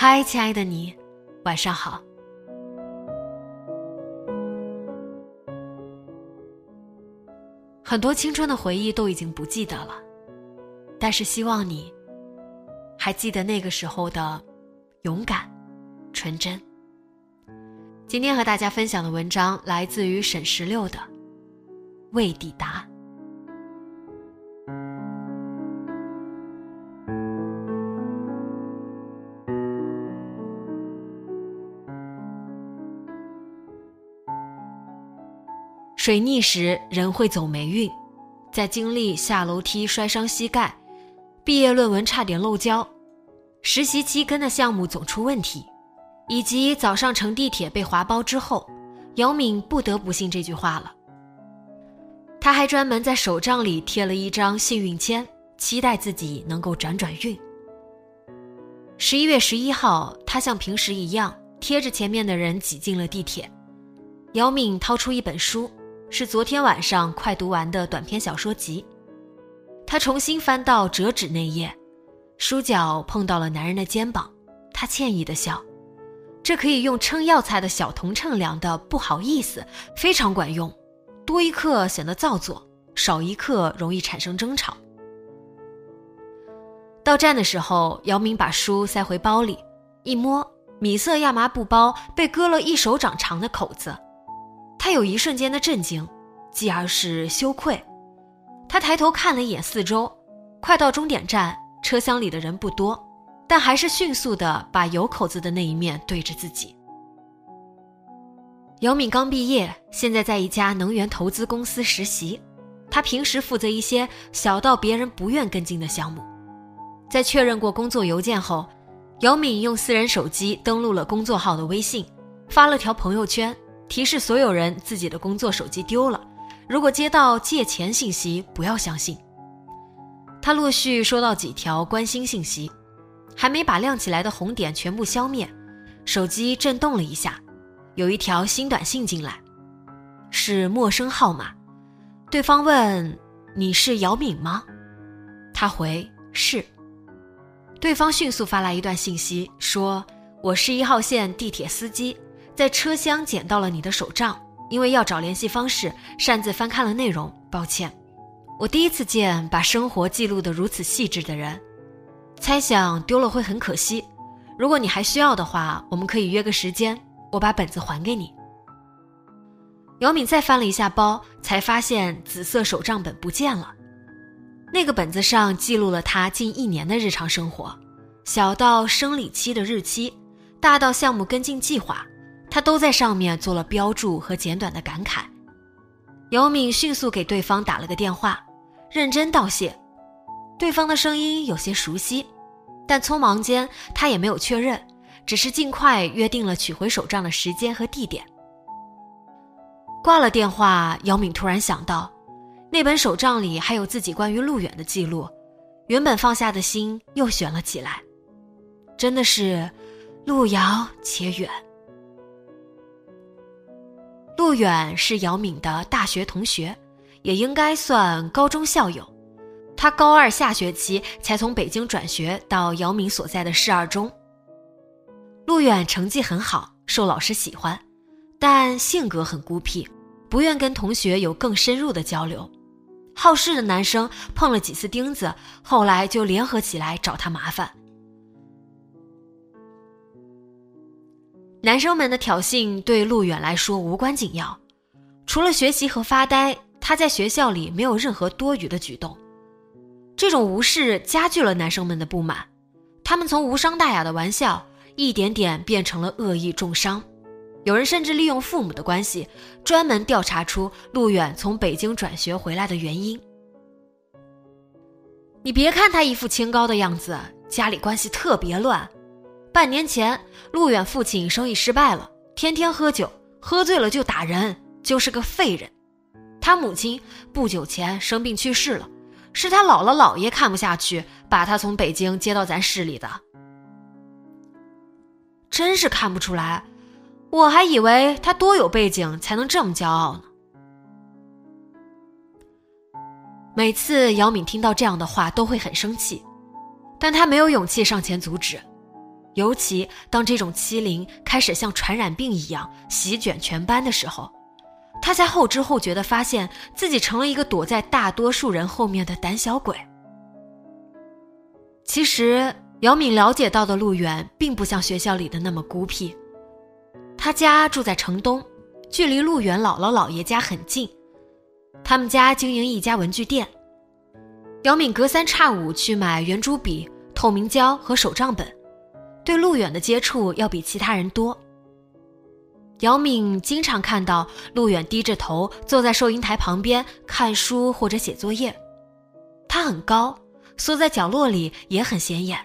嗨，亲爱的你，晚上好。很多青春的回忆都已经不记得了，但是希望你还记得那个时候的勇敢、纯真。今天和大家分享的文章来自于沈十六的《未抵达》。水逆时，人会走霉运，在经历下楼梯摔伤膝盖、毕业论文差点漏交、实习期跟的项目总出问题，以及早上乘地铁被划包之后，姚敏不得不信这句话了。他还专门在手账里贴了一张幸运签，期待自己能够转转运。十一月十一号，他像平时一样贴着前面的人挤进了地铁。姚敏掏出一本书。是昨天晚上快读完的短篇小说集。他重新翻到折纸那页，书角碰到了男人的肩膀，他歉意的笑。这可以用称药材的小铜秤量的，不好意思，非常管用。多一克显得造作，少一克容易产生争吵。到站的时候，姚明把书塞回包里，一摸，米色亚麻布包被割了一手掌长的口子。他有一瞬间的震惊，继而是羞愧。他抬头看了一眼四周，快到终点站，车厢里的人不多，但还是迅速的把有口子的那一面对着自己。姚敏刚毕业，现在在一家能源投资公司实习，他平时负责一些小到别人不愿跟进的项目。在确认过工作邮件后，姚敏用私人手机登录了工作号的微信，发了条朋友圈。提示所有人自己的工作手机丢了，如果接到借钱信息，不要相信。他陆续收到几条关心信息，还没把亮起来的红点全部消灭，手机震动了一下，有一条新短信进来，是陌生号码。对方问：“你是姚敏吗？”他回：“是。”对方迅速发来一段信息，说：“我是一号线地铁司机。”在车厢捡到了你的手账，因为要找联系方式，擅自翻看了内容，抱歉。我第一次见把生活记录的如此细致的人，猜想丢了会很可惜。如果你还需要的话，我们可以约个时间，我把本子还给你。姚敏再翻了一下包，才发现紫色手账本不见了。那个本子上记录了他近一年的日常生活，小到生理期的日期，大到项目跟进计划。他都在上面做了标注和简短的感慨。姚敏迅速给对方打了个电话，认真道谢。对方的声音有些熟悉，但匆忙间他也没有确认，只是尽快约定了取回手账的时间和地点。挂了电话，姚敏突然想到，那本手账里还有自己关于路远的记录，原本放下的心又悬了起来。真的是路遥且远。陆远是姚敏的大学同学，也应该算高中校友。他高二下学期才从北京转学到姚敏所在的市二中。陆远成绩很好，受老师喜欢，但性格很孤僻，不愿跟同学有更深入的交流。好事的男生碰了几次钉子，后来就联合起来找他麻烦。男生们的挑衅对陆远来说无关紧要，除了学习和发呆，他在学校里没有任何多余的举动。这种无视加剧了男生们的不满，他们从无伤大雅的玩笑一点点变成了恶意重伤。有人甚至利用父母的关系，专门调查出陆远从北京转学回来的原因。你别看他一副清高的样子，家里关系特别乱。半年前，陆远父亲生意失败了，天天喝酒，喝醉了就打人，就是个废人。他母亲不久前生病去世了，是他姥姥姥爷看不下去，把他从北京接到咱市里的。真是看不出来，我还以为他多有背景才能这么骄傲呢。每次姚敏听到这样的话，都会很生气，但他没有勇气上前阻止。尤其当这种欺凌开始像传染病一样席卷全班的时候，他才后知后觉地发现自己成了一个躲在大多数人后面的胆小鬼。其实，姚敏了解到的陆远并不像学校里的那么孤僻，他家住在城东，距离陆远姥姥姥爷家很近。他们家经营一家文具店，姚敏隔三差五去买圆珠笔、透明胶和手账本。对陆远的接触要比其他人多。姚敏经常看到陆远低着头坐在收银台旁边看书或者写作业，他很高，缩在角落里也很显眼。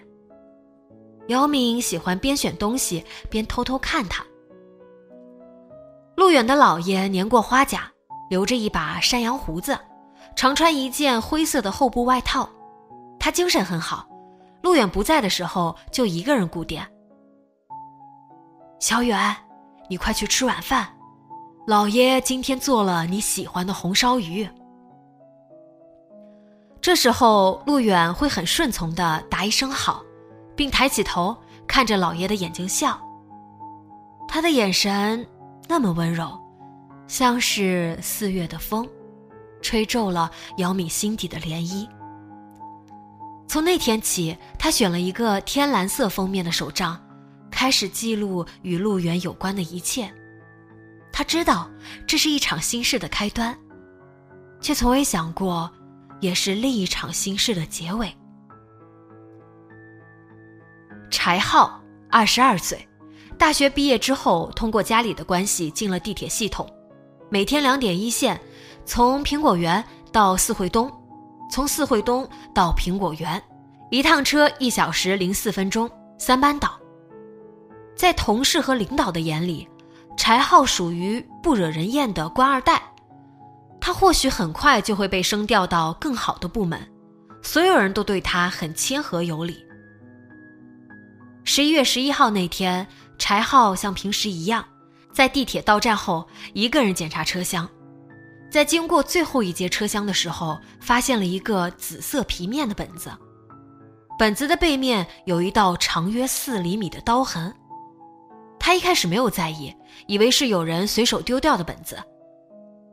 姚敏喜欢边选东西边偷偷看他。陆远的姥爷年过花甲，留着一把山羊胡子，常穿一件灰色的厚布外套，他精神很好。陆远不在的时候，就一个人顾店。小远，你快去吃晚饭，老爷今天做了你喜欢的红烧鱼。这时候，陆远会很顺从的答一声好，并抬起头看着老爷的眼睛笑。他的眼神那么温柔，像是四月的风，吹皱了姚敏心底的涟漪。从那天起，他选了一个天蓝色封面的手账，开始记录与陆远有关的一切。他知道这是一场新事的开端，却从未想过，也是另一场新事的结尾。柴浩，二十二岁，大学毕业之后，通过家里的关系进了地铁系统，每天两点一线，从苹果园到四惠东。从四惠东到苹果园，一趟车一小时零四分钟，三班倒。在同事和领导的眼里，柴浩属于不惹人厌的官二代。他或许很快就会被升调到更好的部门，所有人都对他很谦和有礼。十一月十一号那天，柴浩像平时一样，在地铁到站后，一个人检查车厢。在经过最后一节车厢的时候，发现了一个紫色皮面的本子，本子的背面有一道长约四厘米的刀痕。他一开始没有在意，以为是有人随手丢掉的本子，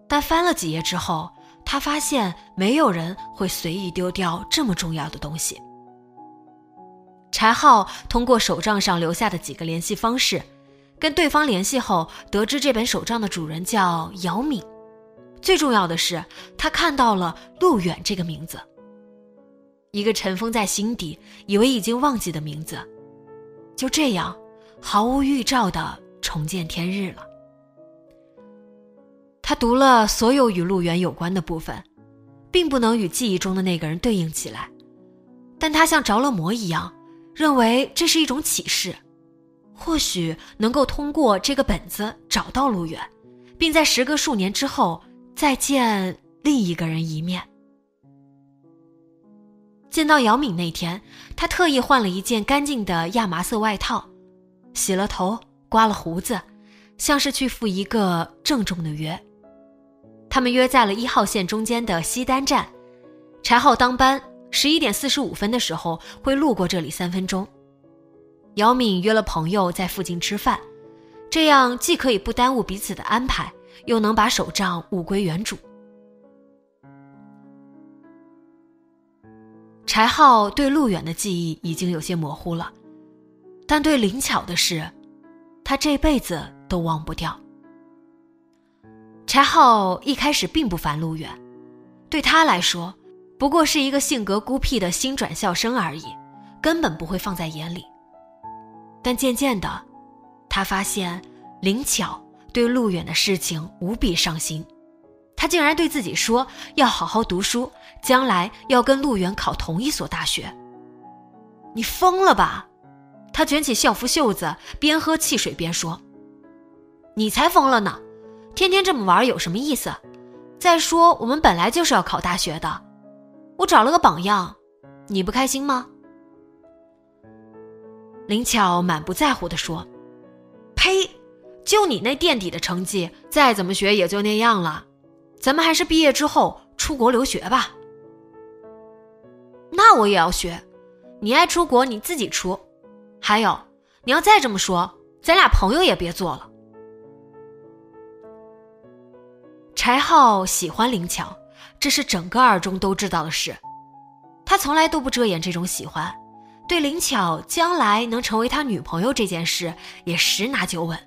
但翻了几页之后，他发现没有人会随意丢掉这么重要的东西。柴浩通过手账上留下的几个联系方式，跟对方联系后，得知这本手账的主人叫姚敏。最重要的是，他看到了陆远这个名字，一个尘封在心底、以为已经忘记的名字，就这样毫无预兆的重见天日了。他读了所有与陆远有关的部分，并不能与记忆中的那个人对应起来，但他像着了魔一样，认为这是一种启示，或许能够通过这个本子找到陆远，并在时隔数年之后。再见另一个人一面。见到姚敏那天，他特意换了一件干净的亚麻色外套，洗了头，刮了胡子，像是去赴一个郑重的约。他们约在了一号线中间的西单站，柴浩当班，十一点四十五分的时候会路过这里三分钟。姚敏约了朋友在附近吃饭，这样既可以不耽误彼此的安排。又能把手账物归原主。柴浩对陆远的记忆已经有些模糊了，但对灵巧的是，他这辈子都忘不掉。柴浩一开始并不烦陆远，对他来说，不过是一个性格孤僻的新转校生而已，根本不会放在眼里。但渐渐的，他发现林巧对陆远的事情无比上心，他竟然对自己说要好好读书，将来要跟陆远考同一所大学。你疯了吧？他卷起校服袖子，边喝汽水边说：“你才疯了呢！天天这么玩有什么意思？再说我们本来就是要考大学的，我找了个榜样，你不开心吗？”林巧满不在乎地说：“呸！就你那垫底的成绩，再怎么学也就那样了。咱们还是毕业之后出国留学吧。”那我也要学，你爱出国你自己出。还有，你要再这么说，咱俩朋友也别做了。柴浩喜欢林巧，这是整个二中都知道的事，他从来都不遮掩这种喜欢，对林巧将来能成为他女朋友这件事也十拿九稳。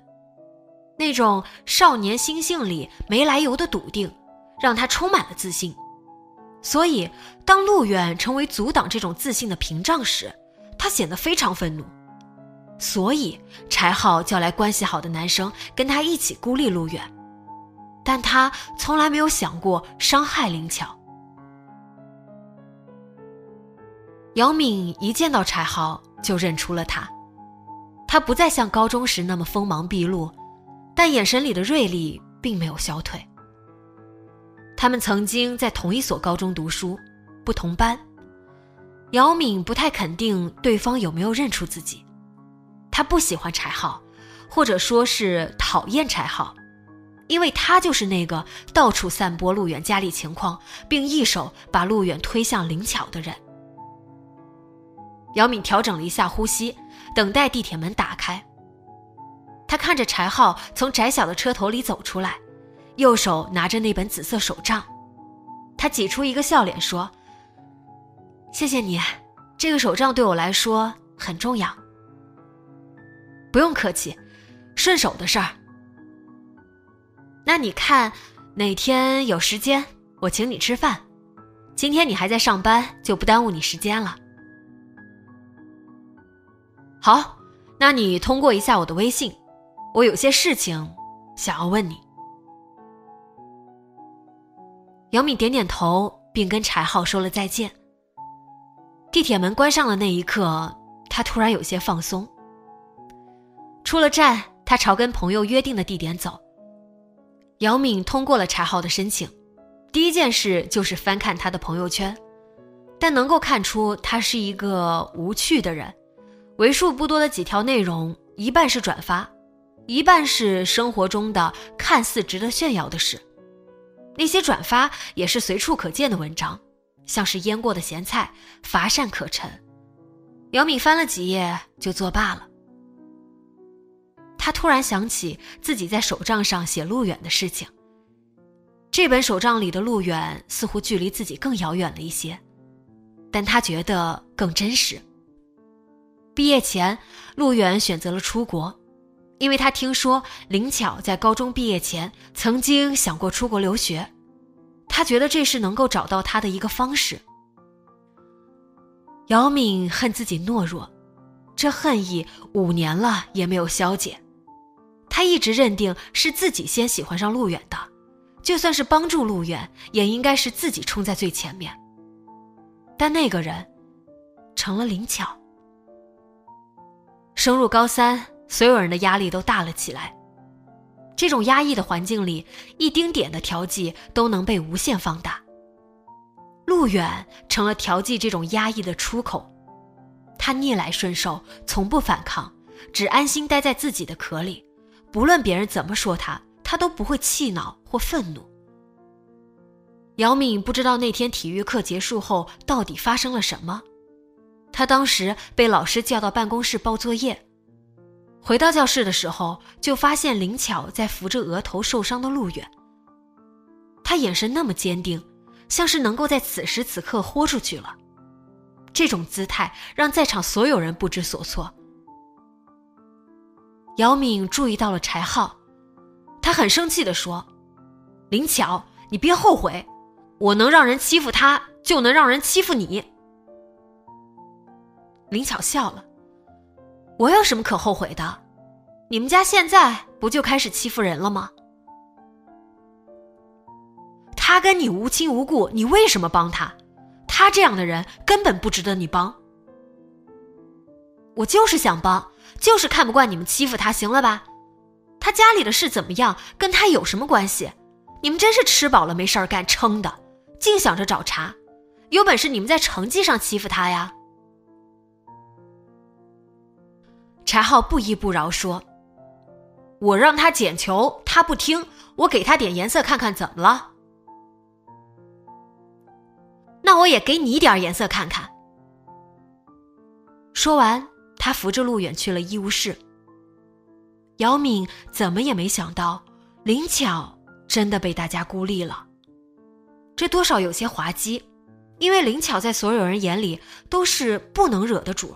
那种少年心性里没来由的笃定，让他充满了自信。所以，当陆远成为阻挡这种自信的屏障时，他显得非常愤怒。所以，柴浩叫来关系好的男生跟他一起孤立陆远，但他从来没有想过伤害林巧。姚敏一见到柴浩就认出了他，他不再像高中时那么锋芒毕露，但眼神里的锐利并没有消退。他们曾经在同一所高中读书，不同班。姚敏不太肯定对方有没有认出自己。他不喜欢柴浩，或者说是讨厌柴浩，因为他就是那个到处散播陆远家里情况，并一手把陆远推向灵巧的人。姚敏调整了一下呼吸，等待地铁门打开。他看着柴浩从窄小的车头里走出来，右手拿着那本紫色手账，他挤出一个笑脸说：“谢谢你，这个手账对我来说很重要。”不用客气，顺手的事儿。那你看，哪天有时间，我请你吃饭。今天你还在上班，就不耽误你时间了。好，那你通过一下我的微信，我有些事情想要问你。姚敏点点头，并跟柴浩说了再见。地铁门关上的那一刻，他突然有些放松。出了站，他朝跟朋友约定的地点走。姚敏通过了柴浩的申请，第一件事就是翻看他的朋友圈，但能够看出他是一个无趣的人。为数不多的几条内容，一半是转发，一半是生活中的看似值得炫耀的事。那些转发也是随处可见的文章，像是腌过的咸菜，乏善可陈。姚敏翻了几页就作罢了。他突然想起自己在手账上写路远的事情。这本手账里的路远似乎距离自己更遥远了一些，但他觉得更真实。毕业前，路远选择了出国，因为他听说林巧在高中毕业前曾经想过出国留学，他觉得这是能够找到他的一个方式。姚敏恨自己懦弱，这恨意五年了也没有消解。他一直认定是自己先喜欢上陆远的，就算是帮助陆远，也应该是自己冲在最前面。但那个人，成了林巧。升入高三，所有人的压力都大了起来。这种压抑的环境里，一丁点的调剂都能被无限放大。陆远成了调剂这种压抑的出口，他逆来顺受，从不反抗，只安心待在自己的壳里。不论别人怎么说他，他都不会气恼或愤怒。姚敏不知道那天体育课结束后到底发生了什么，他当时被老师叫到办公室报作业，回到教室的时候就发现林巧在扶着额头受伤的陆远。他眼神那么坚定，像是能够在此时此刻豁出去了，这种姿态让在场所有人不知所措。姚敏注意到了柴浩，他很生气的说：“林巧，你别后悔，我能让人欺负他，就能让人欺负你。”林巧笑了：“我有什么可后悔的？你们家现在不就开始欺负人了吗？他跟你无亲无故，你为什么帮他？他这样的人根本不值得你帮。我就是想帮。”就是看不惯你们欺负他，行了吧？他家里的事怎么样，跟他有什么关系？你们真是吃饱了没事儿干，撑的，净想着找茬。有本事你们在成绩上欺负他呀！柴浩不依不饶说：“我让他捡球，他不听，我给他点颜色看看，怎么了？那我也给你点颜色看看。”说完。他扶着陆远去了医务室。姚敏怎么也没想到，林巧真的被大家孤立了。这多少有些滑稽，因为林巧在所有人眼里都是不能惹的主，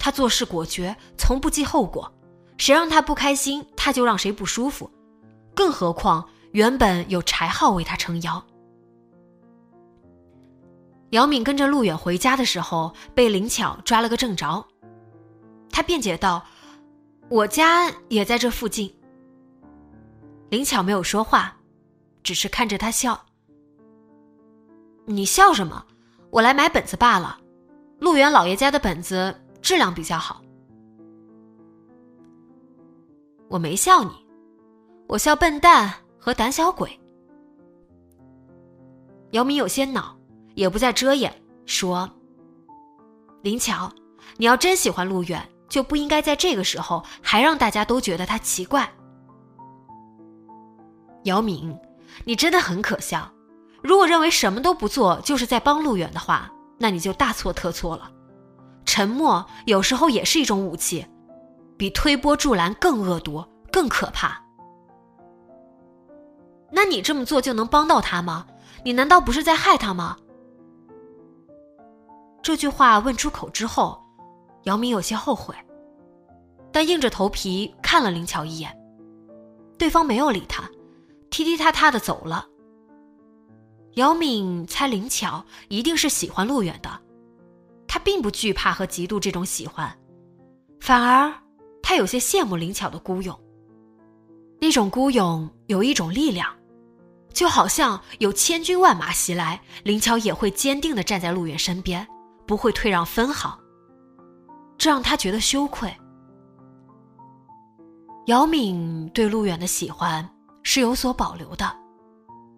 他做事果决，从不计后果，谁让他不开心，他就让谁不舒服。更何况原本有柴浩为他撑腰。姚敏跟着陆远回家的时候，被林巧抓了个正着。他辩解道：“我家也在这附近。”林巧没有说话，只是看着他笑。“你笑什么？我来买本子罢了。陆远老爷家的本子质量比较好。”“我没笑你，我笑笨蛋和胆小鬼。”姚明有些恼，也不再遮掩，说：“林巧，你要真喜欢陆远。”就不应该在这个时候还让大家都觉得他奇怪。姚明，你真的很可笑。如果认为什么都不做就是在帮陆远的话，那你就大错特错了。沉默有时候也是一种武器，比推波助澜更恶毒、更可怕。那你这么做就能帮到他吗？你难道不是在害他吗？这句话问出口之后。姚明有些后悔，但硬着头皮看了林巧一眼。对方没有理他，踢踢踏踏的走了。姚敏猜林巧一定是喜欢陆远的，他并不惧怕和嫉妒这种喜欢，反而他有些羡慕林巧的孤勇。那种孤勇有一种力量，就好像有千军万马袭来，林巧也会坚定的站在陆远身边，不会退让分毫。这让他觉得羞愧。姚敏对陆远的喜欢是有所保留的，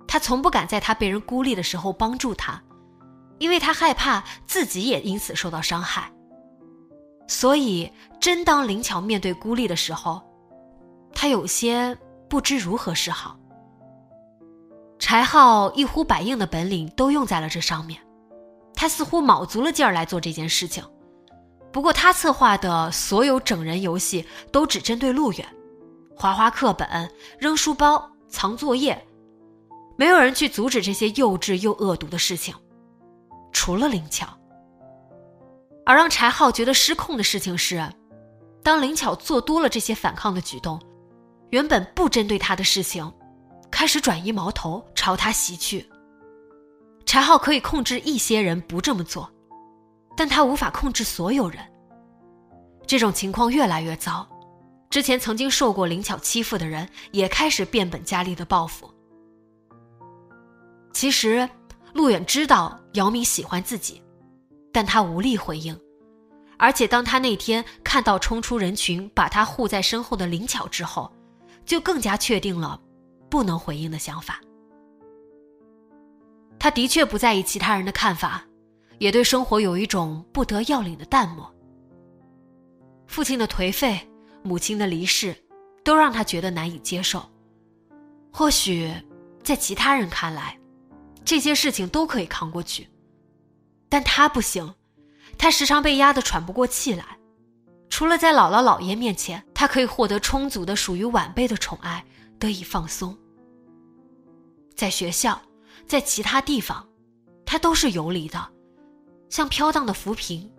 他从不敢在他被人孤立的时候帮助他，因为他害怕自己也因此受到伤害。所以，真当林巧面对孤立的时候，他有些不知如何是好。柴浩一呼百应的本领都用在了这上面，他似乎卯足了劲儿来做这件事情。不过，他策划的所有整人游戏都只针对陆远，划划课本、扔书包、藏作业，没有人去阻止这些幼稚又恶毒的事情，除了林巧。而让柴浩觉得失控的事情是，当林巧做多了这些反抗的举动，原本不针对他的事情，开始转移矛头朝他袭去。柴浩可以控制一些人不这么做。但他无法控制所有人。这种情况越来越糟，之前曾经受过林巧欺负的人也开始变本加厉的报复。其实，陆远知道姚明喜欢自己，但他无力回应。而且，当他那天看到冲出人群把他护在身后的林巧之后，就更加确定了不能回应的想法。他的确不在意其他人的看法。也对生活有一种不得要领的淡漠。父亲的颓废，母亲的离世，都让他觉得难以接受。或许，在其他人看来，这些事情都可以扛过去，但他不行。他时常被压得喘不过气来。除了在姥姥姥爷面前，他可以获得充足的属于晚辈的宠爱，得以放松。在学校，在其他地方，他都是游离的。像飘荡的浮萍，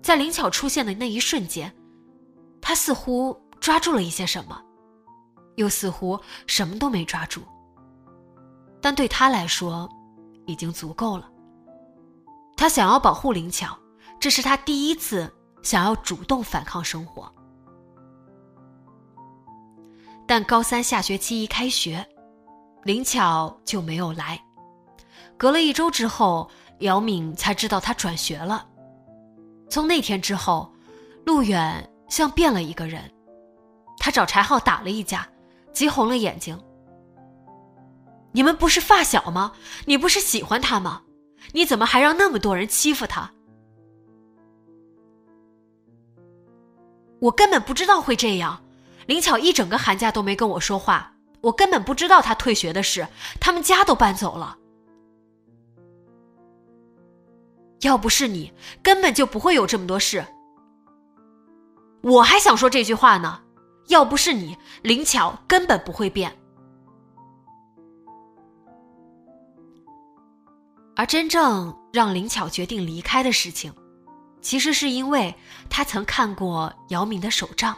在灵巧出现的那一瞬间，他似乎抓住了一些什么，又似乎什么都没抓住。但对他来说，已经足够了。他想要保护灵巧，这是他第一次想要主动反抗生活。但高三下学期一开学，灵巧就没有来。隔了一周之后，姚敏才知道他转学了。从那天之后，陆远像变了一个人。他找柴浩打了一架，急红了眼睛。你们不是发小吗？你不是喜欢他吗？你怎么还让那么多人欺负他？我根本不知道会这样。林巧一整个寒假都没跟我说话，我根本不知道他退学的事，他们家都搬走了。要不是你，根本就不会有这么多事。我还想说这句话呢。要不是你，林巧根本不会变。而真正让林巧决定离开的事情，其实是因为他曾看过姚明的手账。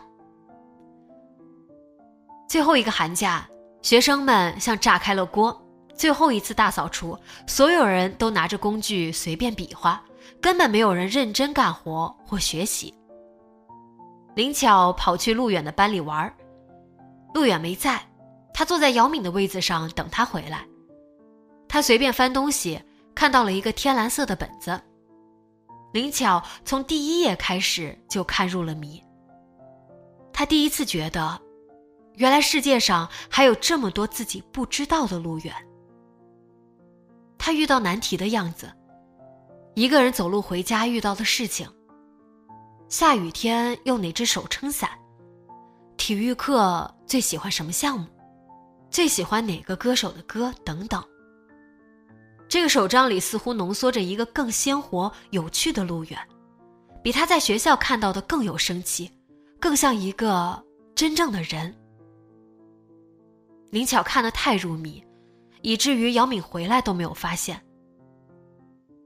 最后一个寒假，学生们像炸开了锅。最后一次大扫除，所有人都拿着工具随便比划，根本没有人认真干活或学习。林巧跑去陆远的班里玩，陆远没在，他坐在姚敏的位子上等他回来。他随便翻东西，看到了一个天蓝色的本子。灵巧从第一页开始就看入了迷。他第一次觉得，原来世界上还有这么多自己不知道的路远。他遇到难题的样子，一个人走路回家遇到的事情。下雨天用哪只手撑伞？体育课最喜欢什么项目？最喜欢哪个歌手的歌？等等。这个手账里似乎浓缩着一个更鲜活、有趣的路远，比他在学校看到的更有生气，更像一个真正的人。林巧看得太入迷，以至于姚敏回来都没有发现。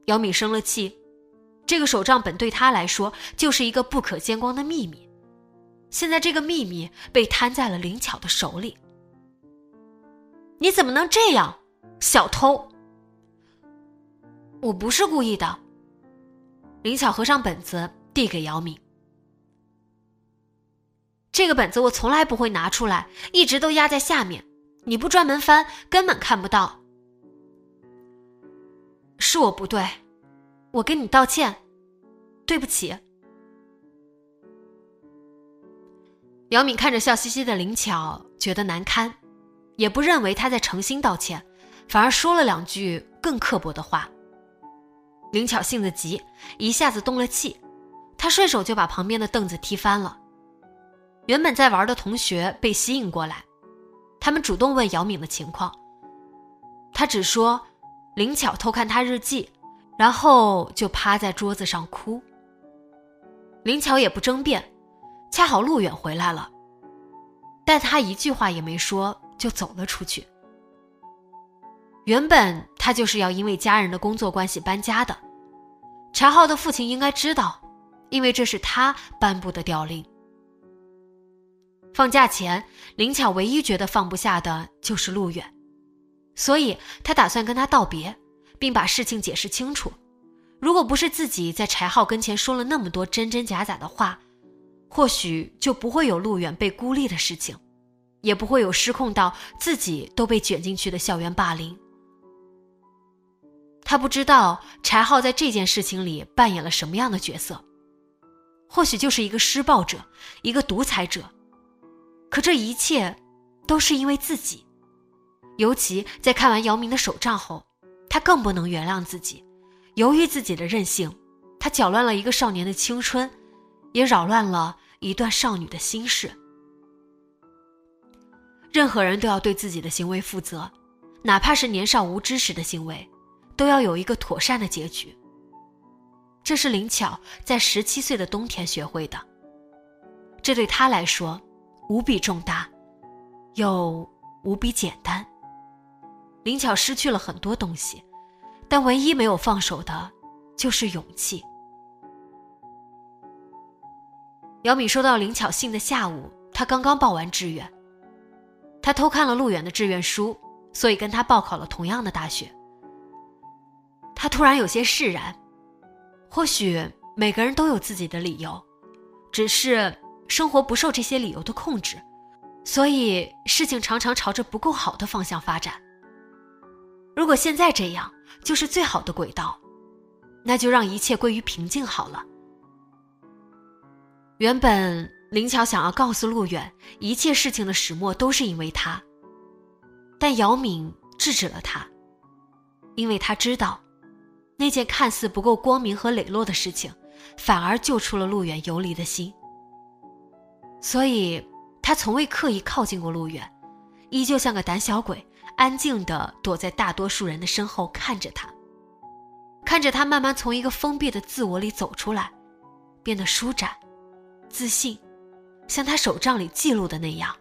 姚敏生了气。这个手账本对他来说就是一个不可见光的秘密，现在这个秘密被摊在了灵巧的手里。你怎么能这样，小偷？我不是故意的。灵巧合上本子递给姚敏，这个本子我从来不会拿出来，一直都压在下面，你不专门翻根本看不到。是我不对。我跟你道歉，对不起。姚敏看着笑嘻嘻的林巧，觉得难堪，也不认为他在诚心道歉，反而说了两句更刻薄的话。灵巧性子急，一下子动了气，他顺手就把旁边的凳子踢翻了。原本在玩的同学被吸引过来，他们主动问姚敏的情况，他只说灵巧偷看他日记。然后就趴在桌子上哭。灵巧也不争辩，恰好路远回来了，但他一句话也没说就走了出去。原本他就是要因为家人的工作关系搬家的，柴浩的父亲应该知道，因为这是他颁布的调令。放假前，林巧唯一觉得放不下的就是陆远，所以他打算跟他道别。并把事情解释清楚。如果不是自己在柴浩跟前说了那么多真真假假的话，或许就不会有陆远被孤立的事情，也不会有失控到自己都被卷进去的校园霸凌。他不知道柴浩在这件事情里扮演了什么样的角色，或许就是一个施暴者，一个独裁者。可这一切，都是因为自己。尤其在看完姚明的手账后。他更不能原谅自己，由于自己的任性，他搅乱了一个少年的青春，也扰乱了一段少女的心事。任何人都要对自己的行为负责，哪怕是年少无知时的行为，都要有一个妥善的结局。这是林巧在十七岁的冬天学会的，这对他来说无比重大，又无比简单。林巧失去了很多东西，但唯一没有放手的，就是勇气。姚敏收到林巧信的下午，他刚刚报完志愿，他偷看了陆远的志愿书，所以跟他报考了同样的大学。他突然有些释然，或许每个人都有自己的理由，只是生活不受这些理由的控制，所以事情常常朝着不够好的方向发展。如果现在这样就是最好的轨道，那就让一切归于平静好了。原本林巧想要告诉陆远，一切事情的始末都是因为他，但姚敏制止了他，因为他知道，那件看似不够光明和磊落的事情，反而救出了陆远游离的心。所以，他从未刻意靠近过陆远，依旧像个胆小鬼，安静地躲在大多数人的身后看着他，看着他慢慢从一个封闭的自我里走出来，变得舒展。自信，像他手账里记录的那样。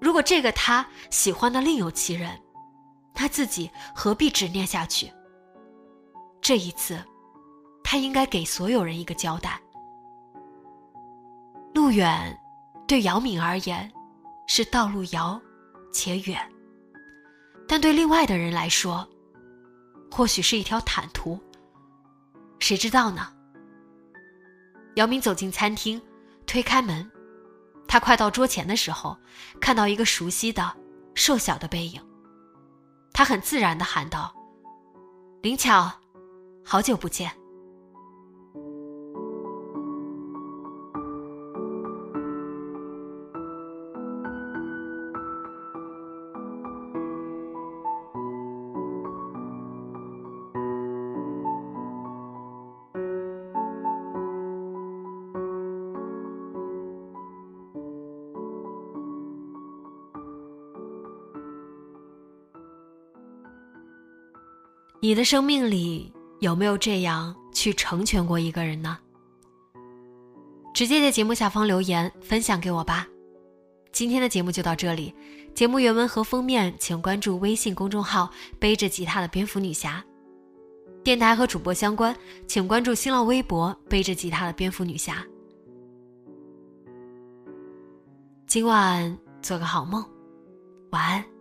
如果这个他喜欢的另有其人，他自己何必执念下去？这一次，他应该给所有人一个交代。路远，对姚敏而言，是道路遥且远；但对另外的人来说，或许是一条坦途。谁知道呢？姚明走进餐厅，推开门，他快到桌前的时候，看到一个熟悉的、瘦小的背影。他很自然的喊道：“林巧，好久不见。”你的生命里有没有这样去成全过一个人呢？直接在节目下方留言分享给我吧。今天的节目就到这里，节目原文和封面请关注微信公众号“背着吉他的蝙蝠女侠”。电台和主播相关，请关注新浪微博“背着吉他的蝙蝠女侠”。今晚做个好梦，晚安。